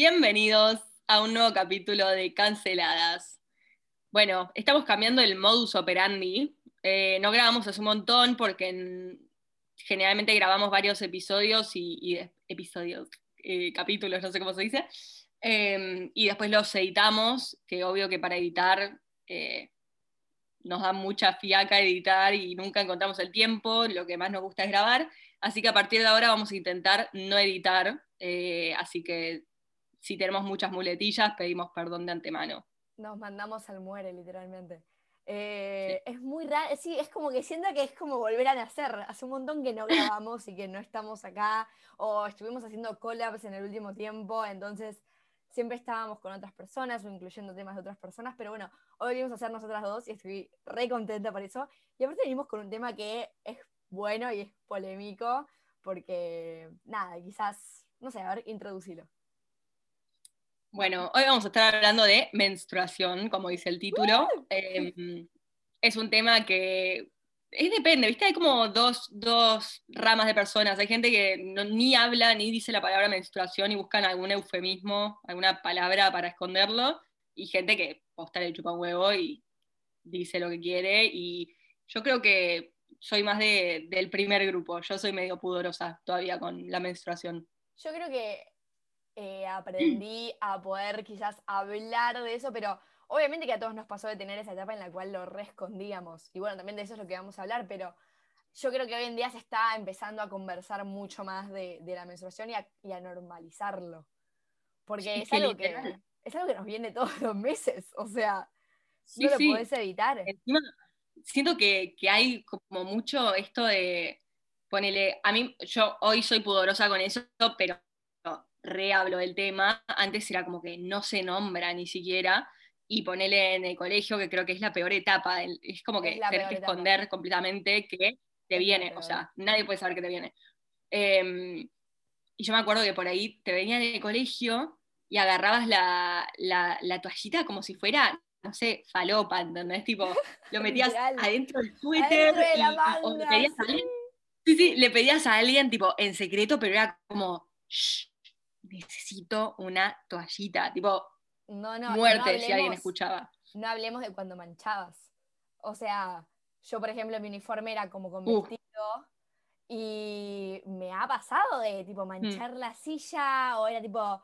Bienvenidos a un nuevo capítulo de Canceladas. Bueno, estamos cambiando el modus operandi. Eh, no grabamos hace un montón porque en- generalmente grabamos varios episodios y, episodios, eh, capítulos, no sé cómo se dice, eh, y después los editamos, que obvio que para editar eh, nos da mucha fiaca editar y nunca encontramos el tiempo, lo que más nos gusta es grabar, así que a partir de ahora vamos a intentar no editar, eh, así que si tenemos muchas muletillas pedimos perdón de antemano. Nos mandamos al muere, literalmente. Eh, Es muy raro, sí, es como que siento que es como volver a nacer. Hace un montón que no grabamos y que no estamos acá, o estuvimos haciendo collabs en el último tiempo, entonces siempre estábamos con otras personas o incluyendo temas de otras personas, pero bueno, hoy venimos a hacer nosotras dos y estoy re contenta por eso. Y aparte venimos con un tema que es bueno y es polémico, porque nada, quizás, no sé, a ver, introducilo. Bueno, hoy vamos a estar hablando de menstruación, como dice el título. Eh, es un tema que es depende, ¿viste? Hay como dos, dos ramas de personas. Hay gente que no- ni habla ni dice la palabra menstruación y buscan algún eufemismo, alguna palabra para esconderlo. Y gente que posta le chupa un huevo y dice lo que quiere. Y yo creo que soy más de- del primer grupo. Yo soy medio pudorosa todavía con la menstruación. Yo creo que eh, aprendí a poder quizás hablar de eso, pero obviamente que a todos nos pasó de tener esa etapa en la cual lo re escondíamos. Y bueno, también de eso es lo que vamos a hablar, pero yo creo que hoy en día se está empezando a conversar mucho más de, de la menstruación y a, y a normalizarlo. Porque Sí, es, que algo que, es algo que nos viene todos los meses. O sea, Sí, no lo sí. podés evitar. Encima, siento que, que hay como mucho esto de, ponele, a mí, yo hoy soy pudorosa con eso, pero re hablo del tema, antes era como que no se nombra ni siquiera, y ponele en el colegio, que creo que es la peor etapa, es como que Es tenés que etapa. esconder completamente que te viene, o sea, nadie puede saber que te viene. Em, y yo me acuerdo que por ahí te venían en el colegio y agarrabas la, la, la toallita como si fuera, no sé, falopa, ¿entendés? Tipo, lo metías adentro del suéter Adentro de la y- o le pedías a alguien, sí, sí, le pedías a alguien tipo en secreto, pero era como, "Shh, necesito una toallita, tipo, No, no, muerte no si alguien escuchaba. no hablemos de cuando manchabas. O sea, yo, por ejemplo, mi uniforme era como con Uh. vestido y me ha pasado de tipo manchar la silla o era tipo,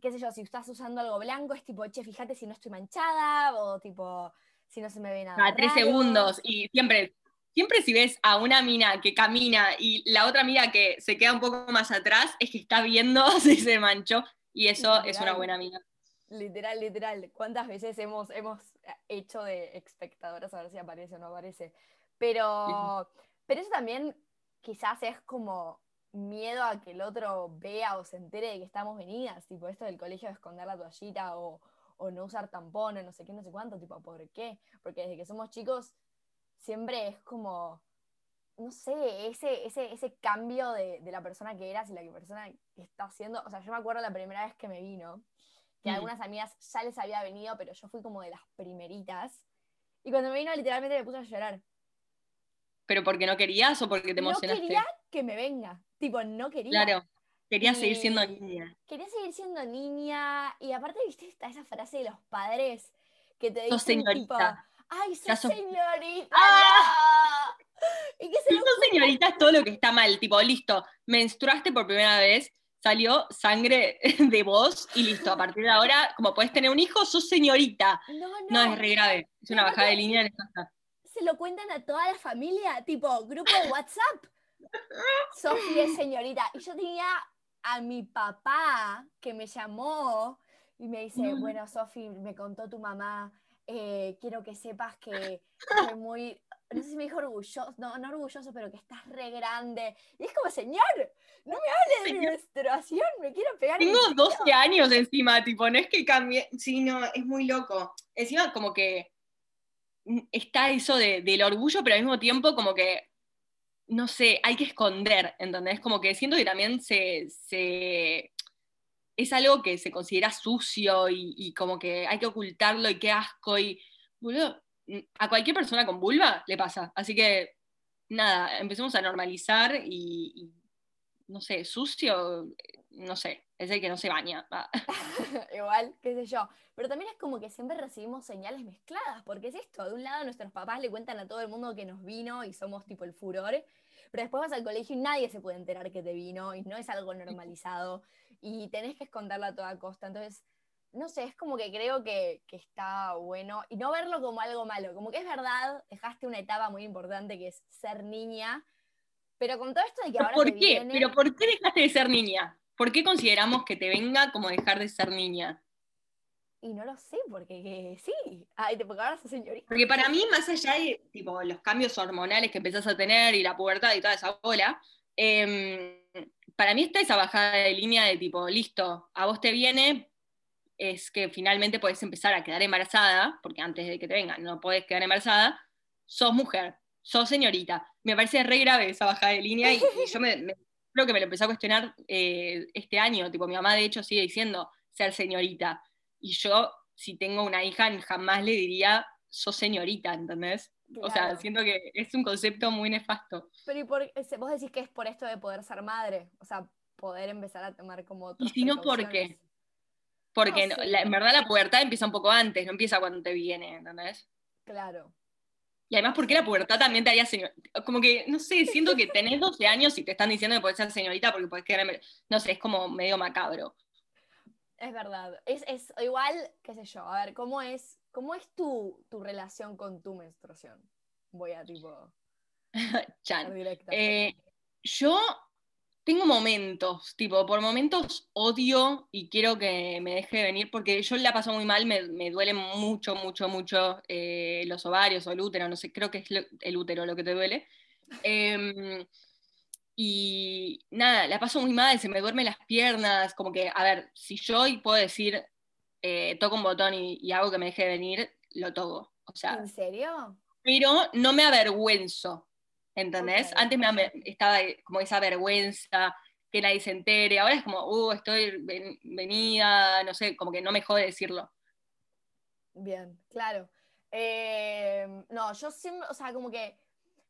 qué sé yo, si estás usando algo blanco es tipo, che, fíjate si no estoy manchada o tipo, si no se me ve nada. Cada tres raro. segundos y siempre, siempre si ves a una mina que camina y la otra mina que se queda un poco más atrás, es que está viendo si se manchó y eso es una buena mina. Literal, literal. ¿Cuántas veces hemos, hemos hecho de espectadoras a ver si aparece o no aparece? Pero, pero eso también quizás es como miedo a que el otro vea o se entere de que estamos venidas, tipo esto del colegio de esconder la toallita o, o no usar tampón o no sé qué, no sé cuánto, tipo, ¿por qué? Porque desde que somos chicos siempre es como, no sé, ese, ese, ese cambio de, de la persona que eras y la que persona que está haciendo, o sea, yo me acuerdo la primera vez que me vino, que a Mm. algunas amigas ya les había venido, pero yo fui como de las primeritas. Y cuando me vino, literalmente me puse a llorar. ¿Pero porque no querías o porque te No emocionaste? quería que me venga. Tipo, no quería. Claro, querías seguir siendo niña. Quería seguir siendo niña. Y aparte, viste, está esa frase de los padres que te dicen tipo, ay, sos Ya sos- señorita. ¡Ah! no". Y que se Sos señorita es todo lo que está mal, tipo, listo, menstruaste por primera vez, salió sangre de vos y listo, a partir de ahora, como podés tener un hijo, sos señorita. No, no. No, es re grave, es una bajada de línea en se lo cuentan a toda la familia, tipo, grupo de WhatsApp. Sofía es señorita. Y yo tenía a mi papá que me llamó y me dice, No. bueno, Sofi, me contó tu mamá, eh, quiero que sepas que estoy muy, no sé si me dijo orgulloso, no, no orgulloso, pero que estás re grande. Y es como, señor, no me hable de mi menstruación, me quiero pegar. en Tengo serio". 12 años encima, tipo, no es que cambie. Sí, no, es muy loco. Encima, como que está eso de- del orgullo, pero al mismo tiempo, como que, no sé, hay que esconder, ¿entendés? Como que siento que también se. se- es algo que se considera sucio y, como que hay que ocultarlo y qué asco. Y, mm, a cualquier persona con vulva le pasa. Así que, nada, empecemos a normalizar y- y no sé, sucio, no sé, es el que no se baña. Ah. Igual, qué sé yo. Pero también es como que siempre recibimos señales mezcladas, porque es esto, de un lado nuestros papás le cuentan a todo el mundo que nos vino y somos tipo el furor, pero después vas al colegio y nadie se puede enterar que te vino y no es algo normalizado y tenés que esconderlo a toda costa. Entonces, no sé, es como que creo que, que, está bueno y no verlo como algo malo, como que es verdad, dejaste una etapa muy importante que es ser niña, pero con todo esto de que ahora... ¿Por qué? ¿Pero por qué dejaste de ser niña? ¿Por qué consideramos que te venga como dejar de ser niña? Y no lo sé, porque sí. Ay, te porque ahora sos señorita. Porque para mí, más allá de tipo, los cambios hormonales que empezás a tener y la pubertad y toda esa bola, em, para mí está esa bajada de línea de tipo, listo, a vos te viene, es que finalmente podés empezar a quedar embarazada, porque antes de que te venga no podés quedar embarazada, sos mujer, sos señorita. Me parece re grave esa bajada de línea y, yo me, creo que me lo empecé a cuestionar eh, este año. Tipo, mi mamá de hecho sigue diciendo ser señorita. Y yo, si tengo una hija, jamás le diría sos señorita, ¿entendés? O sea, siento que es un concepto muy nefasto. Pero ¿y por, vos decís que es por esto de poder ser madre? O sea, poder empezar a tomar como... ¿Y si no, por qué? Porque en verdad la pubertad empieza un poco antes, no empieza cuando te viene, ¿entendés? Claro. Y además, porque la pubertad también te haría señorita? Como que, no sé, siento que tenés 12 años y te están diciendo que puedes ser señorita porque puedes quedar. No sé, es como medio macabro. Es verdad. Es, es igual, qué sé yo, a ver, ¿cómo es, cómo es tu, tu relación con tu menstruación? Voy a tipo. Chan. Eh, yo tengo momentos, tipo, por momentos odio y quiero que me deje de venir porque yo la paso muy mal, me, me duele mucho, mucho, mucho eh, los ovarios o el útero, no sé, creo que es el útero lo que te duele. Em, y nada, la paso muy mal, se me duermen las piernas, como que, a ver, si yo hoy puedo decir, eh, toco un botón y, hago que me deje de venir, lo toco. O sea, ¿En serio? Pero no me avergüenzo. ¿entendés? Antes me, estaba como esa vergüenza, que nadie se entere, ahora es como, uh, estoy venida, no sé, como que no me jode decirlo. Bien, claro. Em, no, yo siempre, o sea, como que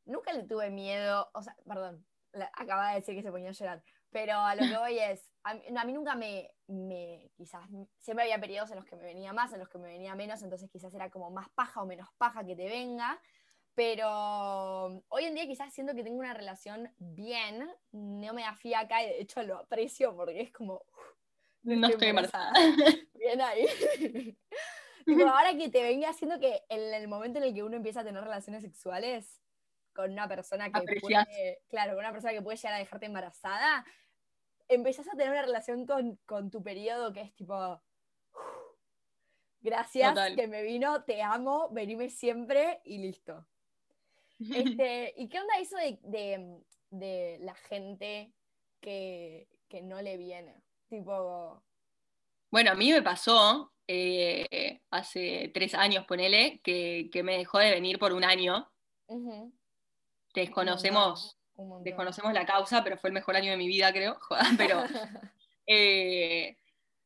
nunca le tuve miedo, o sea, perdón, acaba de decir que se ponía a llorar, pero a lo que voy es, a mí, nunca me, me, quizás, siempre había periodos en los que me venía más, en los que me venía menos, entonces quizás era como más paja o menos paja que te venga, pero hoy en día quizás siento que tengo una relación bien, no me da fiaca y de hecho lo aprecio porque es como... no estoy embarazada. Bien ahí. ahora que te venga haciendo que en el momento en el que uno empieza a tener relaciones sexuales con una persona que puede, claro, con una persona que puede llegar a dejarte embarazada, empezás a tener una relación con, tu periodo que es tipo, gracias que me vino, te amo, venime siempre y listo. Este, ¿Y qué onda eso de, la gente que, no le viene? Tipo. Bueno, a mí me pasó eh, hace tres años, ponele, que, que, me dejó de venir por un año. Desconocemos, desconocemos la causa, pero fue el mejor año de mi vida, creo. pero eh,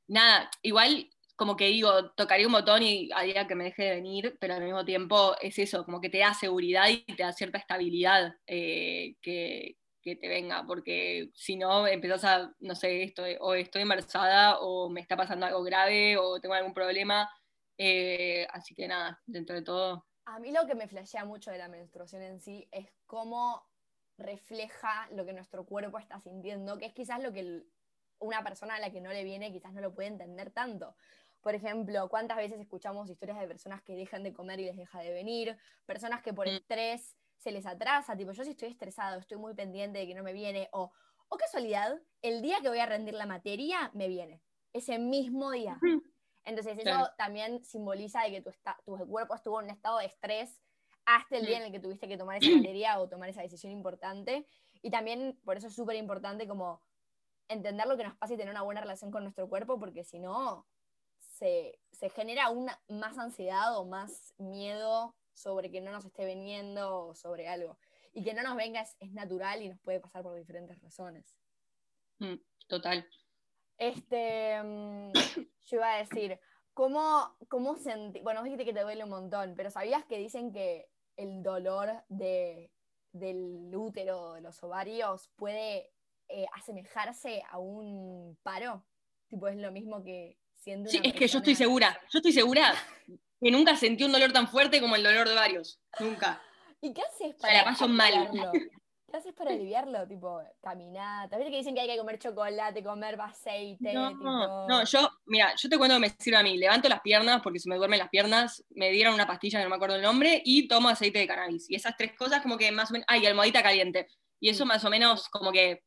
nada, igual como que digo, tocaría un botón y haría que me deje de venir, pero al mismo tiempo es eso, como que te da seguridad y te da cierta estabilidad eh, que, te venga, porque si no empezás a, no sé, estoy, o estoy embarazada o me está pasando algo grave o tengo algún problema, eh, así que nada, dentro de todo. A mí lo que me flashea mucho de la menstruación en sí es cómo refleja lo que nuestro cuerpo está sintiendo, que es quizás lo que una persona a la que no le viene quizás no lo puede entender tanto. Por ejemplo, ¿cuántas veces escuchamos historias de personas que dejan de comer y les deja de venir? Personas que por mm. estrés se les atrasa, tipo, yo si estoy estresado, estoy muy pendiente de que no me viene, o, o casualidad, el día que voy a rendir la materia, me viene, ese mismo día. Entonces eso también simboliza de que tu, tu cuerpo estuvo en un estado de estrés hasta el día mm. en el que tuviste que tomar esa materia o tomar esa decisión importante. Y también por eso es súper importante como entender lo que nos pasa y tener una buena relación con nuestro cuerpo, porque si no, se, genera una, más ansiedad o más miedo sobre que no nos esté viniendo o sobre algo. Y que no nos venga es, natural y nos puede pasar por diferentes razones. Mm, total. Este, mm, yo iba a decir, ¿cómo, cómo sentí? Bueno, dijiste que te duele un montón, pero ¿sabías que dicen que el dolor de, del útero, de los ovarios, puede eh, asemejarse a un paro? Tipo, es lo mismo que siendo Sí, una es que yo estoy segura, yo estoy segura que nunca sentí un dolor tan fuerte como el dolor de varios. Nunca. ¿Y qué haces la para paso mal. ¿Qué haces para aliviarlo? Tipo, caminar. También que dicen que hay que comer chocolate, comer aceite. No, tipo... no, yo, mira, yo te cuento que me sirve a mí. Levanto las piernas porque se me duermen las piernas, me dieron una pastilla que no me acuerdo el nombre y tomo aceite de cannabis. Y esas tres cosas como que más o menos... Ah, y almohadita caliente. Y eso más o menos como que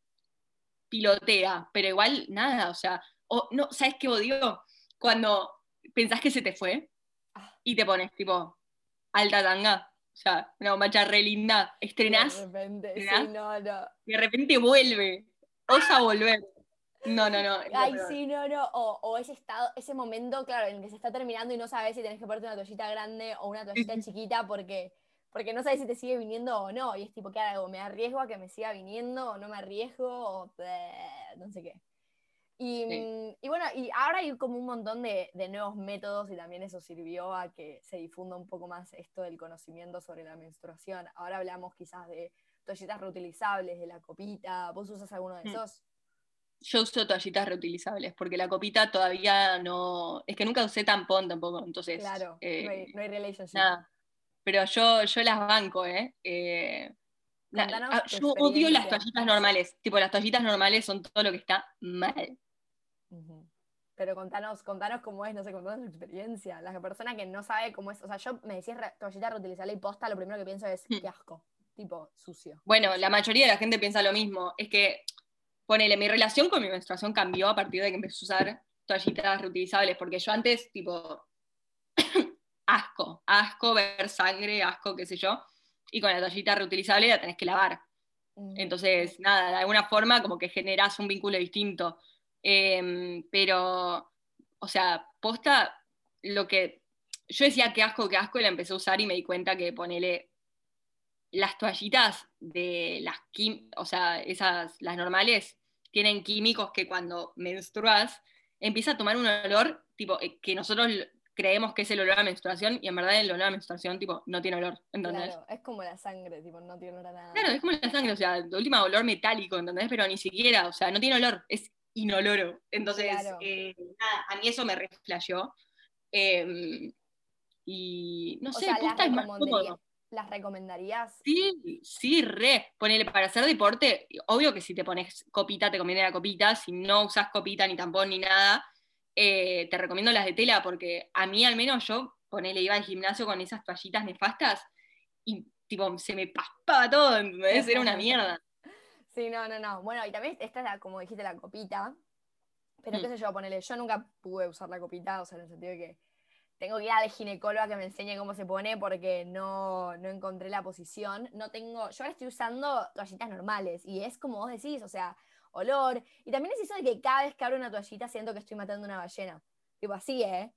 pilotea, pero igual nada, o sea, o, no, ¿sabes qué odio? Cuando pensás que se te fue Ah. y te pones tipo alta tanga, sea, una bombacha re linda, estrenás De repente, sí, no, no. de repente vuelve, osa volver. No, no, no. Ay, sí, no, no. O, o ese estado, ese momento, claro, en el que se está terminando y no sabes si tenés que ponerte una toallita grande o una toallita chiquita porque, porque no sabes si te sigue viniendo o no. Y es tipo, ¿qué hago? ¿Me arriesgo a que me siga viniendo o no me arriesgo? O bleh, no sé qué. Y, Sí. mm, y bueno, y ahora hay como un montón de, de nuevos métodos y también eso sirvió a que se difunda un poco más esto del conocimiento sobre la menstruación. Ahora hablamos quizás de toallitas reutilizables, de la copita. ¿Vos usas alguno de Mm. esos? Yo uso toallitas reutilizables, porque la copita todavía no. Es que nunca usé tampón tampoco, entonces. Claro, eh, no, hay, no hay relationship. nada. Pero yo, yo las banco, ¿eh? Eh, na- ah, yo odio las toallitas normales. Tipo, las toallitas normales son todo lo que está mal. Pero contanos, contanos cómo es, no sé, contanos tu experiencia. La persona que no sabe cómo es, o sea, yo me decís toallita reutilizable y posta, lo primero que pienso es, Hmm. qué asco, tipo, sucio. Bueno, la mayoría de la gente piensa lo mismo. Es que, ponele, mi relación con mi menstruación cambió a partir de que empecé a usar toallitas reutilizables, porque yo antes, tipo, asco, asco ver sangre, asco, qué sé yo, y con la toallita reutilizable la tenés que lavar. Ujú. Entonces, nada, de alguna forma como que generás un vínculo distinto. Em, pero, o sea, posta, lo que yo decía que asco, que asco, y la empecé a usar y me di cuenta que ponele las toallitas de las o sea, esas, las normales, tienen químicos que cuando menstruas empieza a tomar un olor tipo eh, que nosotros creemos que es el olor a menstruación y en verdad el olor a menstruación tipo no tiene olor, ¿entendés? Claro, es como la sangre, tipo, no tiene olor a nada. Claro, es como la sangre, o sea, de última olor metálico, ¿entendés? Pero ni siquiera, o sea, no tiene olor, es inoloro. Entonces, Claro. eh, nada, a mí eso me reflejó. y no o sé, sea, posta las, es más recomendaría- cómodo. ¿las recomendarías? Sí, sí, re. Ponele, para hacer deporte, obvio que si te pones copita, te conviene la copita. Si no usas copita, ni tampón, ni nada, eh, te recomiendo las de tela, porque a mí al menos yo, ponele, iba al gimnasio con esas toallitas nefastas y tipo, se me paspaba todo, ¿entendés? Era una mierda. Sí, no, no, no. Bueno, y también esta es la, como dijiste, la copita. Pero Mm. qué sé yo, ponele, yo nunca pude usar la copita, o sea, en el sentido de que tengo que ir al ginecólogo a que me enseñe cómo se pone porque no, no encontré la posición. No tengo, yo ahora estoy usando toallitas normales y es como vos decís, o sea, olor. Y también es eso de que cada vez que abro una toallita siento que estoy matando una ballena. Tipo así, ¿eh?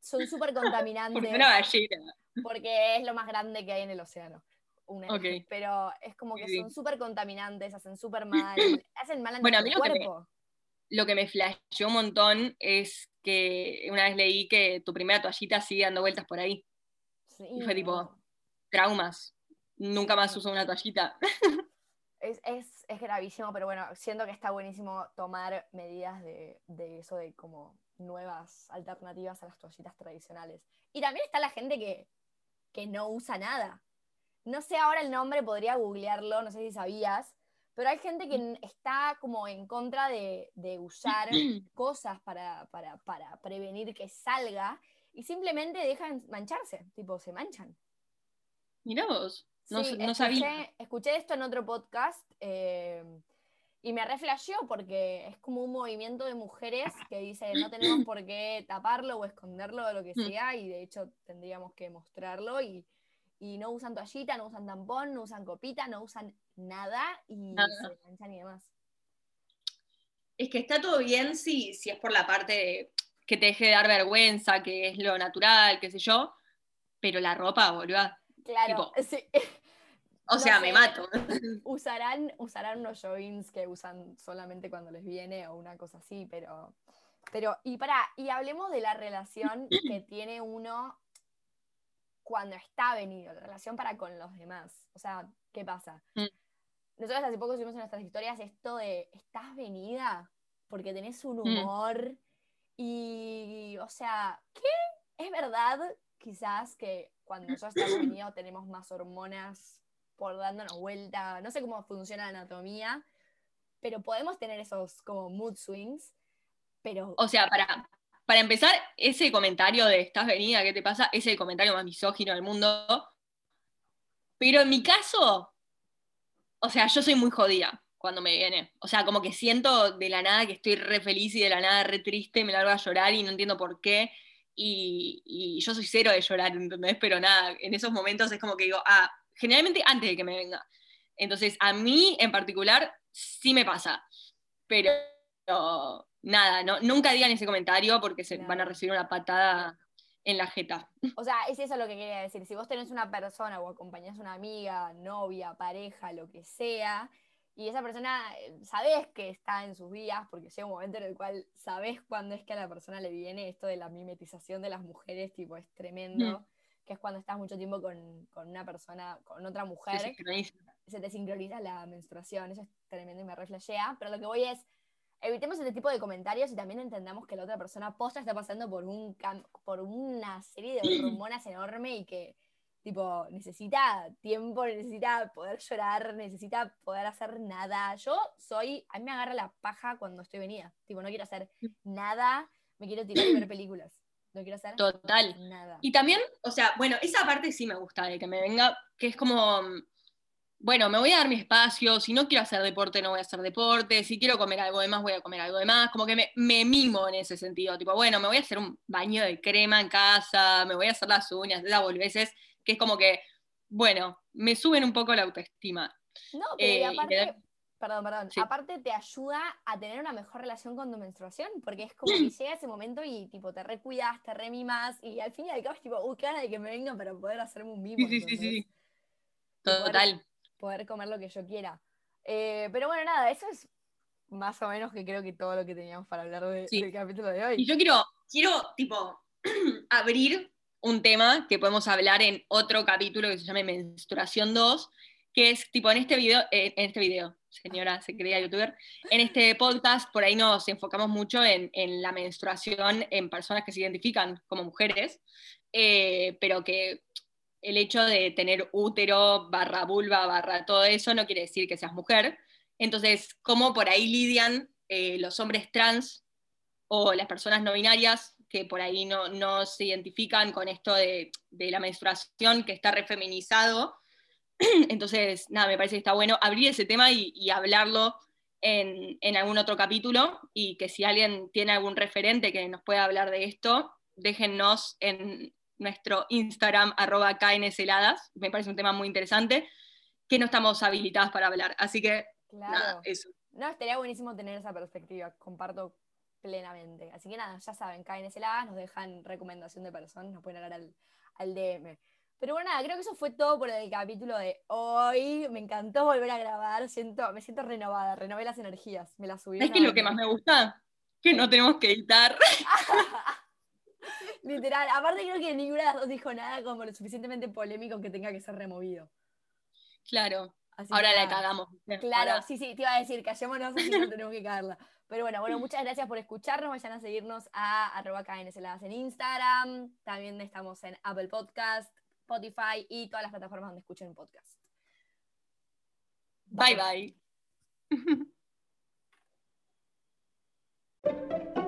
Son súper contaminantes una ballena. porque es lo más grande que hay en el océano. Una- Ok. Pero es como que Sí, son súper contaminantes, hacen súper mal, hacen mal a Bueno, a nuestro que me- cuerpo. Lo que me flasheó un montón es que una vez leí que tu primera toallita sigue dando vueltas por ahí. Sí, Y fue tipo. Traumas. Nunca más uso una toallita. Es, es, es gravísimo, pero bueno, siento que está buenísimo tomar medidas de, de eso, de como nuevas alternativas a las toallitas tradicionales. Y también está la gente que, que no usa nada. No sé ahora el nombre, podría googlearlo, no sé si sabías, pero hay gente que está como en contra de, de usar cosas para, para, para prevenir que salga y simplemente dejan mancharse, tipo, se manchan. Mirá vos. No, Sí, no escuché, sabía. escuché esto en otro podcast eh, y me reflexió porque es como un movimiento de mujeres que dice no tenemos por qué taparlo o esconderlo o lo que Mm. sea y de hecho tendríamos que mostrarlo y, y no usan toallita, no usan tampón, no usan copita, no usan nada y Nada. se manchan y demás. Es que está todo bien si, si es por la parte de que te deje de dar vergüenza, que es lo natural, qué sé yo, pero la ropa, boluda. Claro, Tipo, sí. O No sea, sé. me mato. usarán, usarán unos joggings que usan solamente cuando les viene o una cosa así, pero. Pero, y para, y hablemos de la relación que tiene uno cuando está venido, la relación para con los demás. O sea, ¿qué pasa? Mm. nosotros hace poco subimos en nuestras historias esto de, ¿estás venida? Porque tenés un Mm. humor y, o sea, ¿qué? Es verdad, quizás, que cuando ya estamos venidos tenemos más hormonas por dándonos vuelta, no sé cómo funciona la anatomía, pero podemos tener esos como mood swings, pero O sea, para, para empezar, ese comentario de estás venida, ¿qué te pasa? Es el comentario más misógino del mundo. Pero en mi caso, o sea, yo soy muy jodida cuando me viene. O sea, como que siento de la nada que estoy re feliz y de la nada re triste, me largo a llorar y no entiendo por qué. Y, y yo soy cero de llorar, ¿entendés? Pero nada, en esos momentos es como que digo, ah, generalmente antes de que me venga. Entonces, a mí en particular sí me pasa. Pero nada, no, nunca digan ese comentario porque se Claro. van a recibir una patada en la jeta. O sea, es eso lo que quería decir. Si vos tenés una persona o acompañás a una amiga, novia, pareja, lo que sea, y esa persona eh, sabés que está en sus días, porque llega un momento en el cual sabés cuándo es que a la persona le viene esto de la mimetización de las mujeres, tipo, es tremendo, que es cuando estás mucho tiempo con, con una persona, con otra Se mujer, sincroniza. se te sincroniza la menstruación, eso es tremendo y me reflejea, pero lo que voy es, evitemos este tipo de comentarios y también entendamos que la otra persona posta está pasando por, un por una serie de hormonas enorme y que, tipo, necesita tiempo, necesita poder llorar, necesita poder hacer nada. Yo soy, a mí me agarra la paja cuando estoy venida, tipo, no quiero hacer nada, me quiero tirar y ver películas, no quiero hacer Total. nada. Y también, o sea, bueno, esa parte sí me gusta de que me venga, que es como, mm, bueno, me voy a dar mi espacio, si no quiero hacer deporte, no voy a hacer deporte, si quiero comer algo de más, voy a comer algo de más, como que me, me mimo en ese sentido, tipo, bueno, me voy a hacer un baño de crema en casa, me voy a hacer las uñas, esas boludeces, que es como que, bueno, me suben un poco la autoestima. No, pero Eh, y aparte, da- perdón, perdón, Sí. aparte te ayuda a tener una mejor relación con tu menstruación, porque es como que llega ese momento y tipo te recuidas, te remimas, y al fin y al cabo es tipo, uy, qué ganas de que me venga para poder hacerme un mimo. Sí, sí, sí, sí. Total. Poder comer lo que yo quiera. Eh, pero bueno, nada, eso es más o menos que creo que todo lo que teníamos para hablar de- Sí. del capítulo de Y hoy. yo quiero, quiero, tipo, abrir un tema que podemos hablar en otro capítulo que se llama Menstruación 2, que es, tipo, en este video, eh, en este video, señora, se creía youtuber, en este podcast, por ahí nos enfocamos mucho en, en la menstruación en personas que se identifican como mujeres, eh, pero que el hecho de tener útero, barra vulva, barra todo eso, no quiere decir que seas mujer. Entonces, ¿cómo por ahí lidian eh, los hombres trans o las personas no binarias que por ahí no, se identifican con esto de, de la menstruación que está refeminizado? Entonces, nada, me parece que está bueno abrir ese tema y, y hablarlo en, en algún otro capítulo y que si alguien tiene algún referente que nos pueda hablar de esto, déjennos en nuestro Instagram, arroba KNSeladas, me parece un tema muy interesante, que no estamos habilitadas para hablar. Así que, Claro. nada, eso. No, estaría buenísimo tener esa perspectiva, comparto plenamente. Así que nada, ya saben, KNSLA, nos dejan recomendación de personas, nos pueden hablar al, al DM. Pero bueno, nada, creo que eso fue todo por el capítulo de hoy. Me encantó volver a grabar, siento, me siento renovada, renové las energías, me las subí. ¿Sabes qué es lo que más me gusta? Que no tenemos que editar. Literal. Aparte creo que ninguna de las dos dijo nada como lo suficientemente polémico que tenga que ser removido. Claro. Ahora la cagamos. Claro, sí, sí, te iba a decir, callémonos así no tenemos que cagarla. Pero bueno, bueno, muchas gracias por escucharnos. Vayan a seguirnos a arroba en Instagram. También estamos en Apple Podcast, Spotify y todas las plataformas donde escuchen un podcast. Bye. bye.